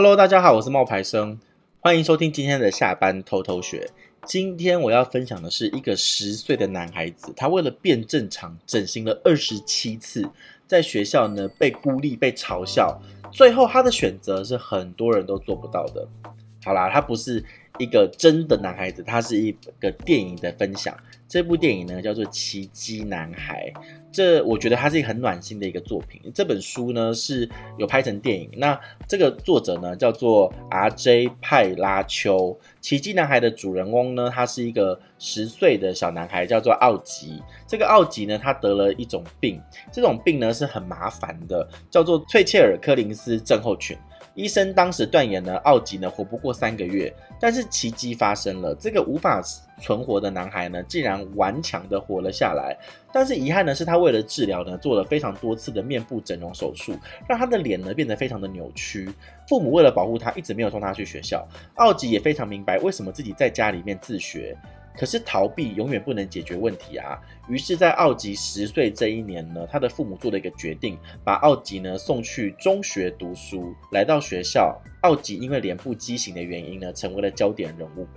Hello，大家好，我是冒牌生，欢迎收听今天的下班偷偷学。今天我要分享的是一个十岁的男孩子，他为了变正常，整形了二十七次，在学校呢被孤立、被嘲笑，最后他的选择是很多人都做不到的。好啦，他不是一个真的男孩子，他是一个电影的分享。这部电影呢叫做《奇迹男孩》，这我觉得它是一个很暖心的一个作品。这本书呢是有拍成电影，那这个作者呢叫做 R.J. 派拉丘。《奇迹男孩》的主人翁呢，他是一个十岁的小男孩，叫做奥吉。这个奥吉呢，他得了一种病，这种病呢是很麻烦的，叫做翠切尔柯林斯症候群。医生当时断言呢，奥吉呢活不过三个月，但是奇迹发生了，这个无法存活的男孩呢，竟然顽强的活了下来。但是遗憾的是，他为了治疗呢，做了非常多次的面部整容手术，让他的脸呢变得非常的扭曲。父母为了保护他，一直没有送他去学校。奥吉也非常明白为什么自己在家里面自学。可是逃避永远不能解决问题啊！于是，在奥吉十岁这一年呢，他的父母做了一个决定，把奥吉呢送去中学读书。来到学校，奥吉因为脸部畸形的原因呢，成为了焦点人物，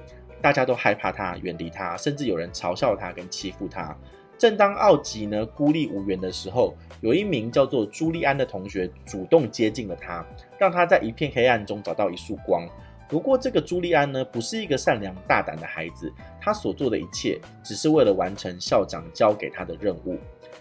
大家都害怕他，远离他，甚至有人嘲笑他跟欺负他。正当奥吉呢孤立无援的时候，有一名叫做朱利安的同学主动接近了他，让他在一片黑暗中找到一束光。不过，这个朱利安呢，不是一个善良大胆的孩子，他所做的一切只是为了完成校长交给他的任务。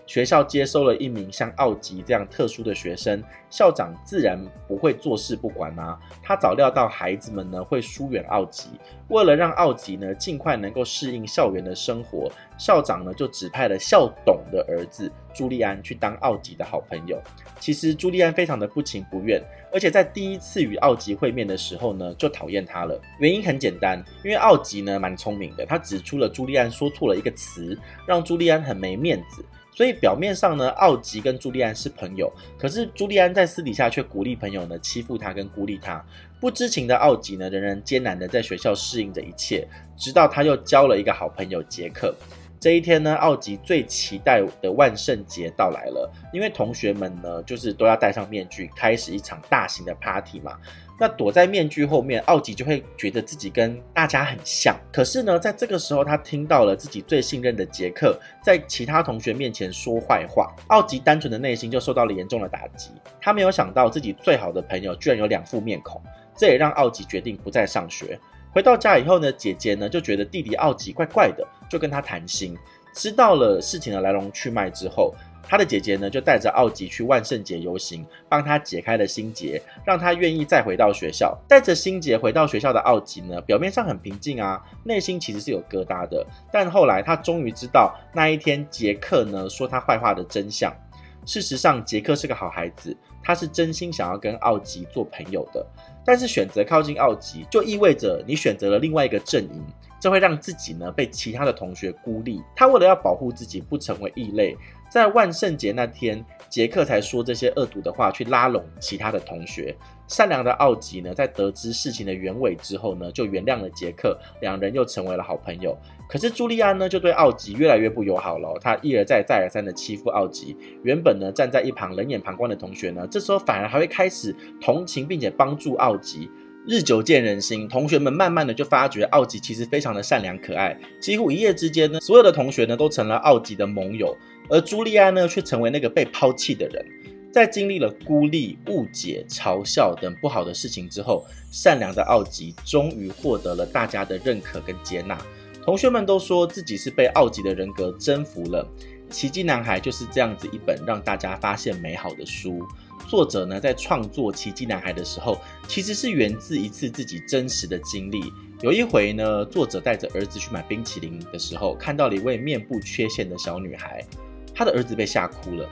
学校接收了一名像奥吉这样特殊的学生，校长自然不会坐视不管啊。他早料到孩子们呢会疏远奥吉，为了让奥吉呢尽快能够适应校园的生活，校长呢就指派了校董的儿子朱利安去当奥吉的好朋友。其实朱利安非常的不情不愿，而且在第一次与奥吉会面的时候呢就讨厌他了。原因很简单，因为奥吉呢蛮聪明的，他指出了朱利安说错了一个词，让朱利安很没面子。所以表面上呢，奥吉跟朱利安是朋友，可是朱利安在私底下却鼓励朋友呢欺负他跟孤立他。不知情的奥吉呢，仍然艰难的在学校适应着一切，直到他又交了一个好朋友杰克。这一天呢，奥吉最期待的万圣节到来了，因为同学们呢，就是都要戴上面具，开始一场大型的 party 嘛。那躲在面具后面，奥吉就会觉得自己跟大家很像。可是呢，在这个时候，他听到了自己最信任的杰克在其他同学面前说坏话，奥吉单纯的内心就受到了严重的打击。他没有想到自己最好的朋友居然有两副面孔，这也让奥吉决定不再上学。回到家以后呢，姐姐呢就觉得弟弟奥吉怪怪的，就跟他谈心。知道了事情的来龙去脉之后，他的姐姐呢就带着奥吉去万圣节游行，帮他解开了心结，让他愿意再回到学校。带着心结回到学校的奥吉呢，表面上很平静啊，内心其实是有疙瘩的。但后来他终于知道那一天杰克呢说他坏话的真相。事实上，杰克是个好孩子，他是真心想要跟奥吉做朋友的。但是选择靠近奥吉，就意味着你选择了另外一个阵营，这会让自己呢被其他的同学孤立。他为了要保护自己不成为异类，在万圣节那天，杰克才说这些恶毒的话去拉拢其他的同学。善良的奥吉呢，在得知事情的原委之后呢，就原谅了杰克，两人又成为了好朋友。可是朱利安呢，就对奥吉越来越不友好了。他一而再、再而三的欺负奥吉。原本呢，站在一旁冷眼旁观的同学呢，这时候反而还会开始同情并且帮助奥吉。日久见人心，同学们慢慢的就发觉奥吉其实非常的善良可爱。几乎一夜之间呢，所有的同学呢都成了奥吉的盟友，而朱利安呢，却成为那个被抛弃的人。在经历了孤立、误解、嘲笑等不好的事情之后，善良的奥吉终于获得了大家的认可跟接纳。同学们都说自己是被奥吉的人格征服了。奇迹男孩就是这样子一本让大家发现美好的书。作者呢，在创作奇迹男孩的时候，其实是源自一次自己真实的经历。有一回呢，作者带着儿子去买冰淇淋的时候，看到了一位面部缺陷的小女孩，他的儿子被吓哭了。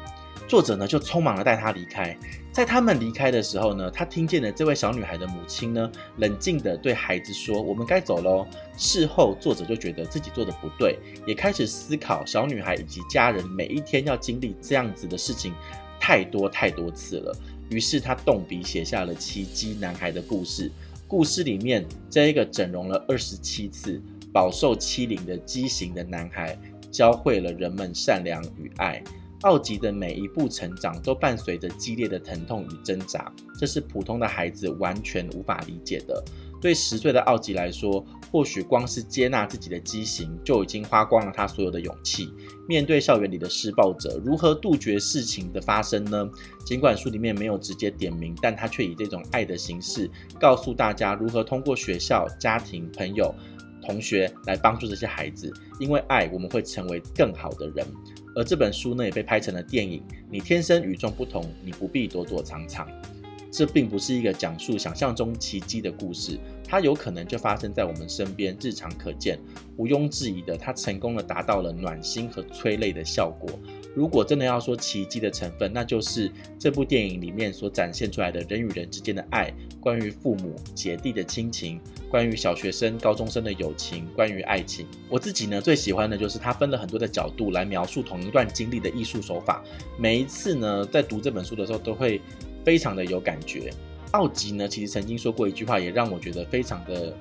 作者呢就匆忙的带他离开，在他们离开的时候呢，他听见了这位小女孩的母亲呢冷静的对孩子说：“我们该走喽。”事后，作者就觉得自己做的不对，也开始思考小女孩以及家人每一天要经历这样子的事情太多太多次了。于是他动笔写下了《奇迹男孩》的故事。故事里面这一个整容了二十七次、饱受欺凌的畸形的男孩，教会了人们善良与爱。奥吉的每一步成长都伴随着激烈的疼痛与挣扎，这是普通的孩子完全无法理解的。对十岁的奥吉来说，或许光是接纳自己的畸形就已经花光了他所有的勇气。面对校园里的施暴者，如何杜绝事情的发生呢？尽管书里面没有直接点名，但他却以这种爱的形式告诉大家如何通过学校、家庭、朋友、同学来帮助这些孩子。因为爱，我们会成为更好的人。而这本书呢，也被拍成了电影。你天生与众不同，你不必躲躲藏藏。这并不是一个讲述想象中奇迹的故事，它有可能就发生在我们身边，日常可见。毋庸置疑的，它成功的达到了暖心和催泪的效果。如果真的要说奇迹的成分，那就是这部电影里面所展现出来的人与人之间的爱，关于父母姐弟的亲情，关于小学生高中生的友情，关于爱情。我自己呢，最喜欢的就是它分了很多的角度来描述同一段经历的艺术手法。每一次呢，在读这本书的时候都会。非常的有感觉。奥吉呢，其实曾经说过一句话，也让我觉得非常的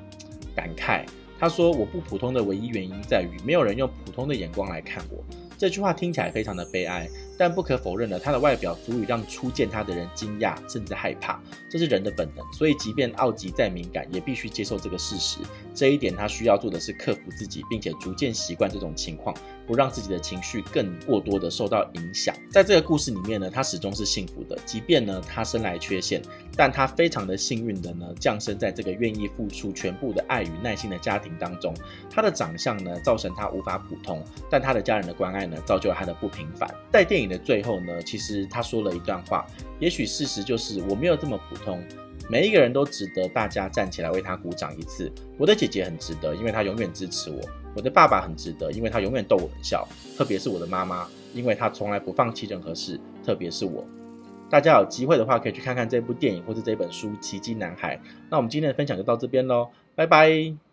感慨。他说：“我不普通的唯一原因在于，没有人用普通的眼光来看我。”这句话听起来非常的悲哀。但不可否认的，他的外表足以让初见他的人惊讶，甚至害怕，这是人的本能。所以，即便奥吉再敏感，也必须接受这个事实。这一点，他需要做的是克服自己，并且逐渐习惯这种情况，不让自己的情绪更过多的受到影响。在这个故事里面呢，他始终是幸福的，即便呢他生来缺陷，但他非常的幸运的呢降生在这个愿意付出全部的爱与耐心的家庭当中。他的长相呢造成他无法普通，但他的家人的关爱呢造就了他的不平凡。在电影的最后呢，其实他说了一段话，也许事实就是我没有这么普通，每一个人都值得大家站起来为他鼓掌一次。我的姐姐很值得，因为她永远支持我；我的爸爸很值得，因为他永远逗我们笑；特别是我的妈妈，因为她从来不放弃任何事，特别是我。大家有机会的话，可以去看看这部电影或者这本书《奇迹男孩》。那我们今天的分享就到这边喽，拜拜。